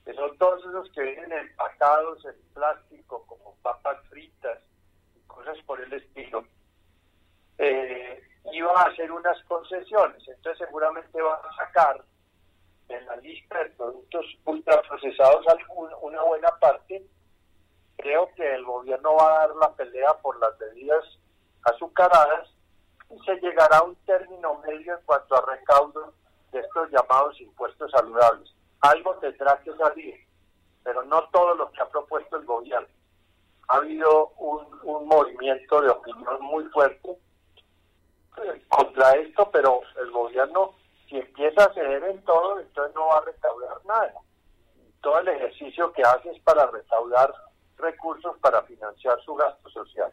que son todos esos que vienen empacados en plástico, como papas fritas y cosas por el estilo, eh, iba a hacer unas concesiones. Entonces seguramente va a sacar en la lista de productos ultraprocesados una buena parte. Creo que el gobierno va a dar la pelea por las bebidas azucaradas, se llegará a un término medio en cuanto a recaudo de estos llamados impuestos saludables. Algo tendrá que salir, pero no todo lo que ha propuesto el gobierno. Ha habido un, movimiento de opinión muy fuerte contra esto, pero el gobierno, si empieza a ceder en todo, entonces no va a recaudar nada. Todo el ejercicio que hace es para recaudar recursos para financiar su gasto social.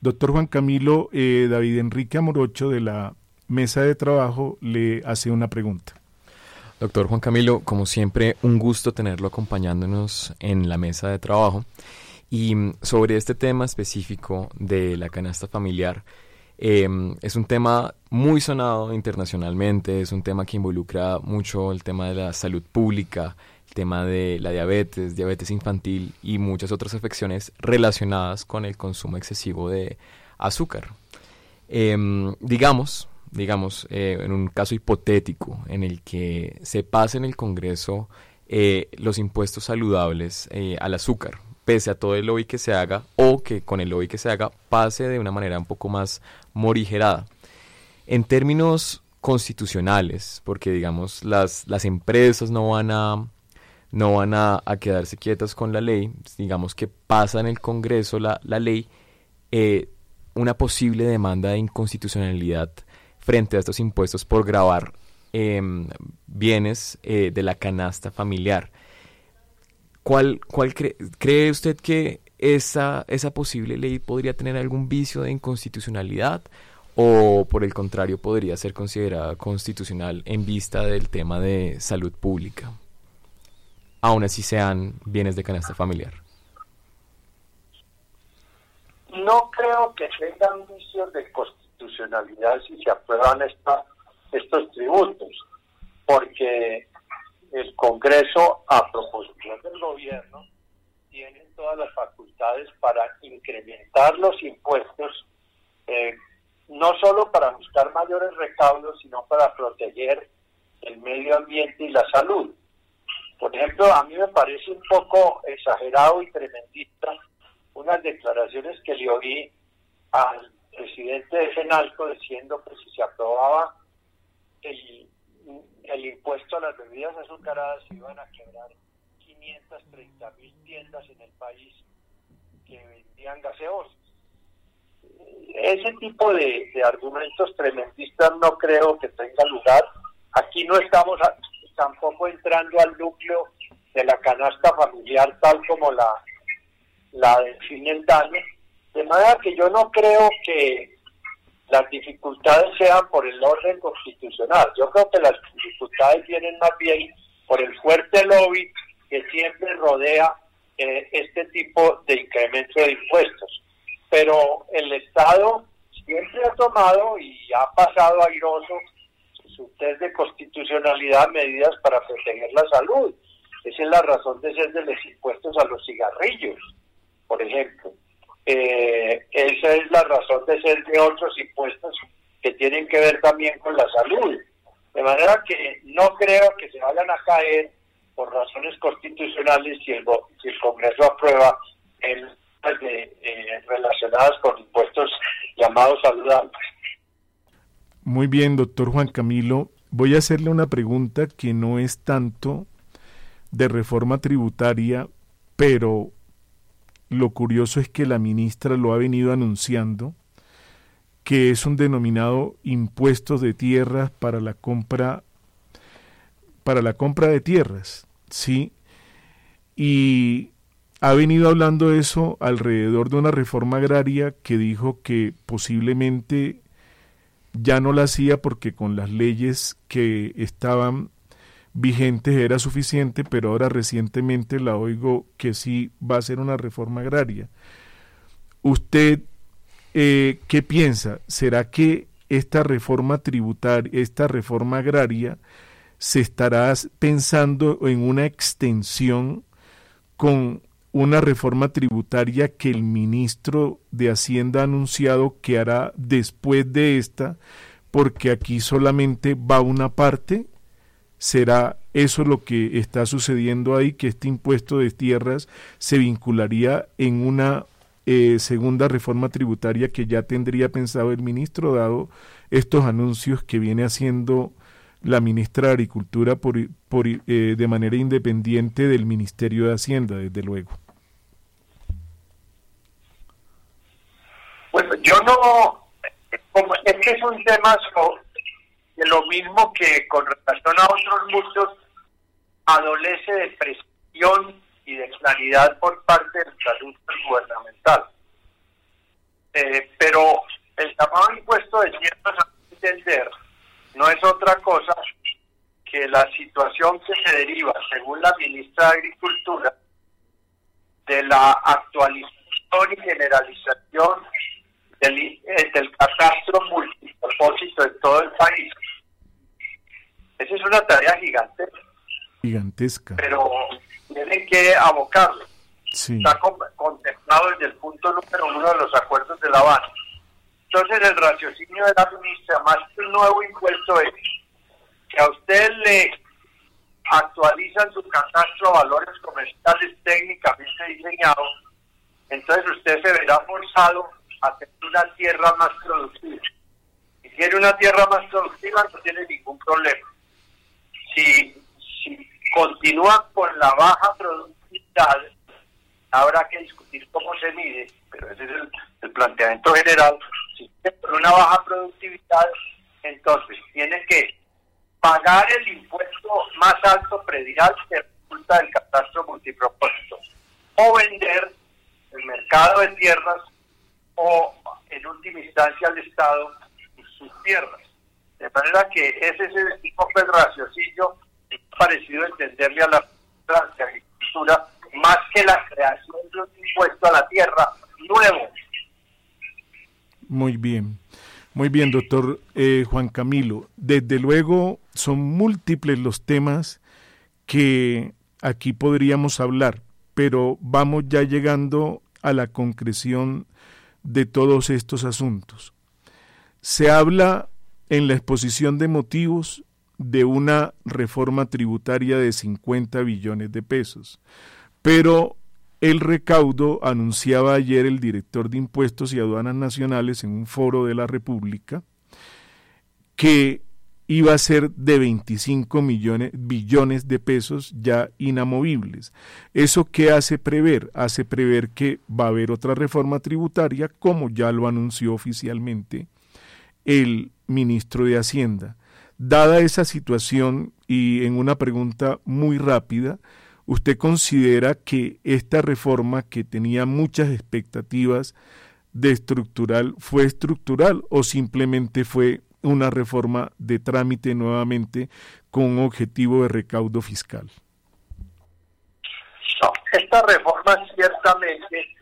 Doctor Juan Camilo, eh, David Enrique Amorocho de la mesa de trabajo le hace una pregunta. Doctor Juan Camilo, como siempre, un gusto tenerlo acompañándonos en la mesa de trabajo. Y mm, sobre este tema específico de la canasta familiar, em, es un tema muy sonado internacionalmente, es un tema que involucra mucho el tema de la salud pública, el tema de la diabetes, diabetes infantil y muchas otras afecciones relacionadas con el consumo excesivo de azúcar. Em, digamos, digamos, eh, en un caso hipotético en el que se pase en el Congreso eh, los impuestos saludables eh, al azúcar, pese a todo el lobby que se haga, o que con el lobby que se haga pase de una manera un poco más morigerada. En términos constitucionales, porque digamos las, las empresas no van a no van a, quedarse quietas con la ley, digamos que pasa en el Congreso la, la ley, una posible demanda de inconstitucionalidad frente a estos impuestos por grabar em, bienes eh, de la canasta familiar. ¿Cuál, cuál cree usted que esa, esa posible ley podría tener algún vicio de inconstitucionalidad o por el contrario podría ser considerada constitucional en vista del tema de salud pública, aun así sean bienes de canasta familiar? No creo que tengan vicios de constitucionalidad si se aprueban esta, estos tributos, porque el Congreso, a proposición del gobierno, tiene todas las facultades para incrementar los impuestos, eh, no solo para buscar mayores recaudos, sino para proteger el medio ambiente y la salud. Por ejemplo, a mí me parece un poco exagerado y tremendista unas declaraciones que le oí al presidente de FENALCO diciendo que si se aprobaba el, el impuesto a las bebidas azucaradas iban a quebrar 530 mil tiendas en el país que vendían gaseosas. Ese tipo de, argumentos tremendistas no creo que tenga lugar. Aquí no estamos tampoco entrando al núcleo de la canasta familiar tal como la, la define el daño, de manera que yo no creo que las dificultades sean por el orden constitucional. Yo creo que las dificultades vienen más bien por el fuerte lobby que siempre rodea eh, este tipo de incremento de impuestos. Pero el Estado siempre ha tomado y ha pasado airoso su test de constitucionalidad medidas para proteger la salud. Esa es la razón de ser de los impuestos a los cigarrillos, por ejemplo. Eh, esa es la razón de ser de otros impuestos que tienen que ver también con la salud. De manera que no creo que se vayan a caer por razones constitucionales si el, si el Congreso aprueba el, eh, relacionadas con impuestos llamados saludables. Muy bien, doctor Juan Camilo. Voy a hacerle una pregunta que no es tanto de reforma tributaria, pero lo curioso es que la ministra lo ha venido anunciando, que es un denominado impuesto de tierras para la compra para la compra de tierras, ¿sí? Y ha venido hablando eso alrededor de una reforma agraria que dijo que posiblemente ya no la hacía porque con las leyes que estaban vigentes era suficiente, pero ahora recientemente la oigo que sí va a ser una reforma agraria. ¿Usted eh, qué piensa? ¿Será que esta reforma tributaria, esta reforma agraria, se estará pensando en una extensión con una reforma tributaria que el ministro de Hacienda ha anunciado que hará después de esta, porque aquí solamente va una parte ¿Será eso lo que está sucediendo ahí, que este impuesto de tierras se vincularía en una eh, segunda reforma tributaria que ya tendría pensado el ministro, dado estos anuncios que viene haciendo la ministra de Agricultura por, por eh, de manera independiente del Ministerio de Hacienda, desde luego. Bueno, yo no, como es que es un tema de lo mismo que con relación a otros muchos, adolece de presión y de claridad por parte del salud gubernamental. Eh, pero el llamado impuesto de tierras a entender no es otra cosa que la situación que se deriva, según la ministra de Agricultura, de la actualización y generalización del, eh, del catastro multipropósito en todo el país. Esa es una tarea gigantesca. Gigantesca. Pero tienen que abocarlo. Sí. Está contemplado desde el punto número uno de los acuerdos de La Habana. Entonces el raciocinio de la ministra, más que un nuevo impuesto, es que a usted le actualizan su catastro a valores comerciales técnicamente diseñados, entonces usted se verá forzado a tener una tierra más productiva. Si tiene una tierra más productiva no tiene ningún problema. Si, si continúa con la baja productividad, habrá que discutir cómo se mide, pero ese es el, planteamiento general. Si tiene una baja productividad, entonces tiene que pagar el impuesto más alto predial que resulta del catastro multipropósito o vender el mercado de tierras o en última instancia al Estado sus tierras. De manera que ese es el tipo de raciocinio parecido entenderle a la de agricultura más que la creación de un impuesto a la tierra nuevo. Muy bien. Muy bien, doctor eh, Juan Camilo. Desde luego son múltiples los temas que aquí podríamos hablar, pero vamos ya llegando a la concreción de todos estos asuntos. Se habla en la exposición de motivos de una reforma tributaria de 50 billones de pesos, pero el recaudo, anunciaba ayer el director de Impuestos y Aduanas Nacionales en un foro de la República, que iba a ser de 25 millones, billones de pesos ya inamovibles. ¿Eso qué hace prever? Hace prever que va a haber otra reforma tributaria, como ya lo anunció oficialmente el ministro de Hacienda. Dada esa situación y en una pregunta muy rápida, ¿usted considera que esta reforma que tenía muchas expectativas de estructural fue estructural o simplemente fue una reforma de trámite nuevamente con objetivo de recaudo fiscal? No, esta reforma ciertamente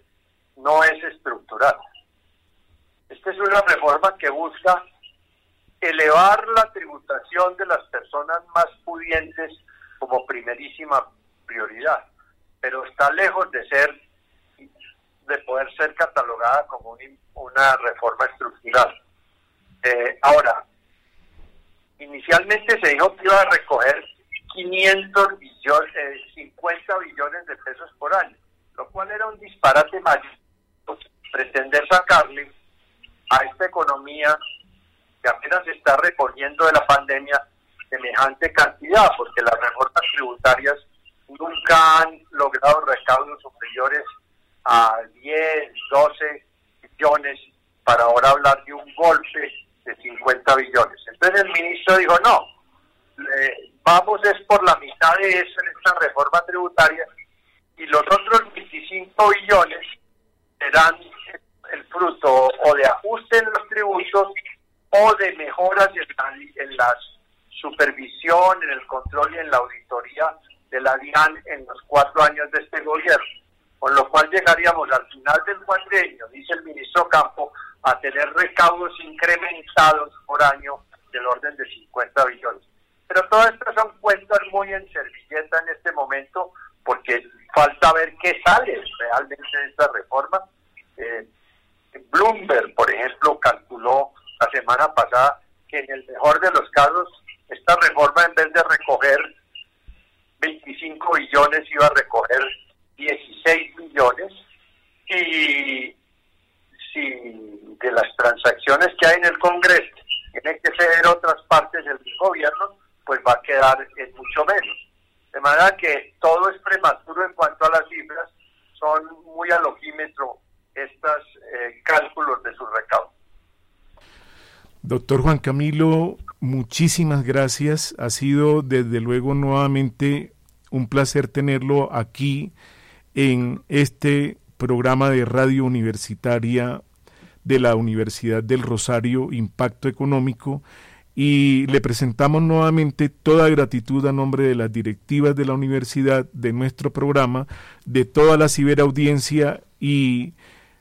no es estructural. Esta es una reforma que busca elevar la tributación de las personas más pudientes como primerísima prioridad, pero está lejos de ser, de poder ser catalogada como una reforma estructural. Eh, ahora, inicialmente se dijo que iba a recoger 500 billones, 50 billones de pesos por año, lo cual era un disparate mayor. Pretender sacarle a esta economía que apenas está reponiendo de la pandemia semejante cantidad, porque las reformas tributarias nunca han logrado recaudos superiores a 10, 12 billones para ahora hablar de un golpe de 50 billones. Entonces el ministro dijo, no, vamos es por la mitad de eso en esta reforma tributaria y los otros 25 billones serán el fruto o de ajuste en los tributos o de mejoras en la, en la supervisión, en el control y en la auditoría de la DIAN en los cuatro años de este gobierno, con lo cual llegaríamos al final del cuadrenio, dice el ministro Campo, a tener recaudos incrementados por año del orden de 50 billones. Pero todas estas son cuentas muy en servilleta en este momento, porque falta ver qué sale realmente de esta reforma. Eh, Bloomberg, por ejemplo, calculó la semana pasada que en el mejor de los casos esta reforma en vez de recoger 25 billones iba a recoger 16 billones y si, de las transacciones que hay en el Congreso tienen que ceder otras partes del gobierno, pues va a quedar en mucho menos. De manera que todo es prematuro en cuanto a las cifras, son muy alogímetro estos eh, cálculos de su recaudo. Doctor Juan Camilo, muchísimas gracias. Ha sido desde luego nuevamente un placer tenerlo aquí en este programa de radio universitaria de la Universidad del Rosario, Impacto Económico, y le presentamos nuevamente toda gratitud a nombre de las directivas de la universidad, de nuestro programa, de toda la ciberaudiencia y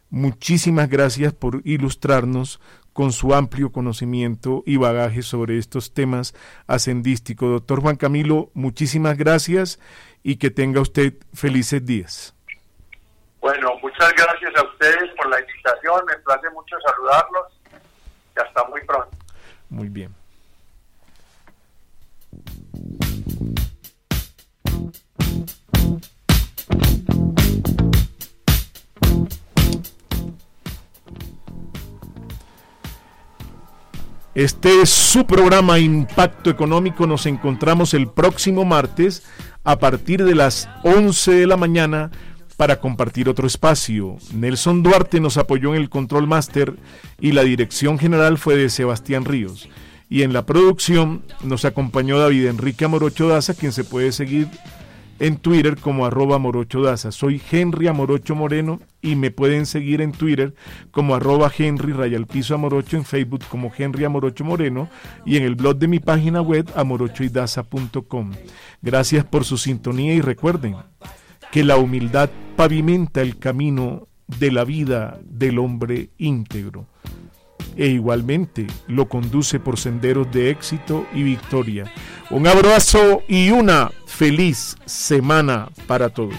muchísimas gracias por ilustrarnos con su amplio conocimiento y bagaje sobre estos temas ascendísticos. Doctor Juan Camilo, muchísimas gracias y que tenga usted felices días. Bueno, muchas gracias a ustedes por la invitación, me place mucho saludarlos y hasta muy pronto. Muy bien. Este es su programa Impacto Económico. Nos encontramos el próximo martes a partir de las 11 de la mañana para compartir otro espacio. Nelson Duarte nos apoyó en el control máster y la dirección general fue de Sebastián Ríos. Y en la producción nos acompañó David Enrique Amorocho Daza, quien se puede seguir en Twitter como arroba Morocho Daza. Soy Henry Amorocho Moreno y me pueden seguir en Twitter como arroba Henry Rayalpizo Amorocho, en Facebook como Henry Amorocho Moreno y en el blog de mi página web amorochoidaza.com. Gracias por su sintonía y recuerden que la humildad pavimenta el camino de la vida del hombre íntegro e igualmente lo conduce por senderos de éxito y victoria. Un abrazo y una feliz semana para todos.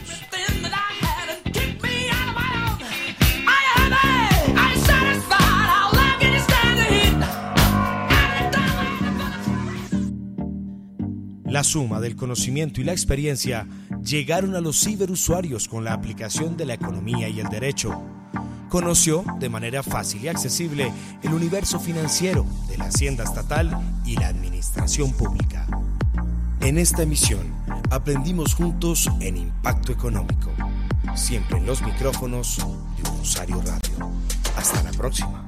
La suma del conocimiento y la experiencia llegaron a los ciberusuarios con la aplicación de la economía y el derecho. Conoció de manera fácil y accesible el universo financiero de la hacienda estatal y la administración pública. En esta emisión aprendimos juntos en Impacto Económico, siempre en los micrófonos de Rosario Radio. Hasta la próxima.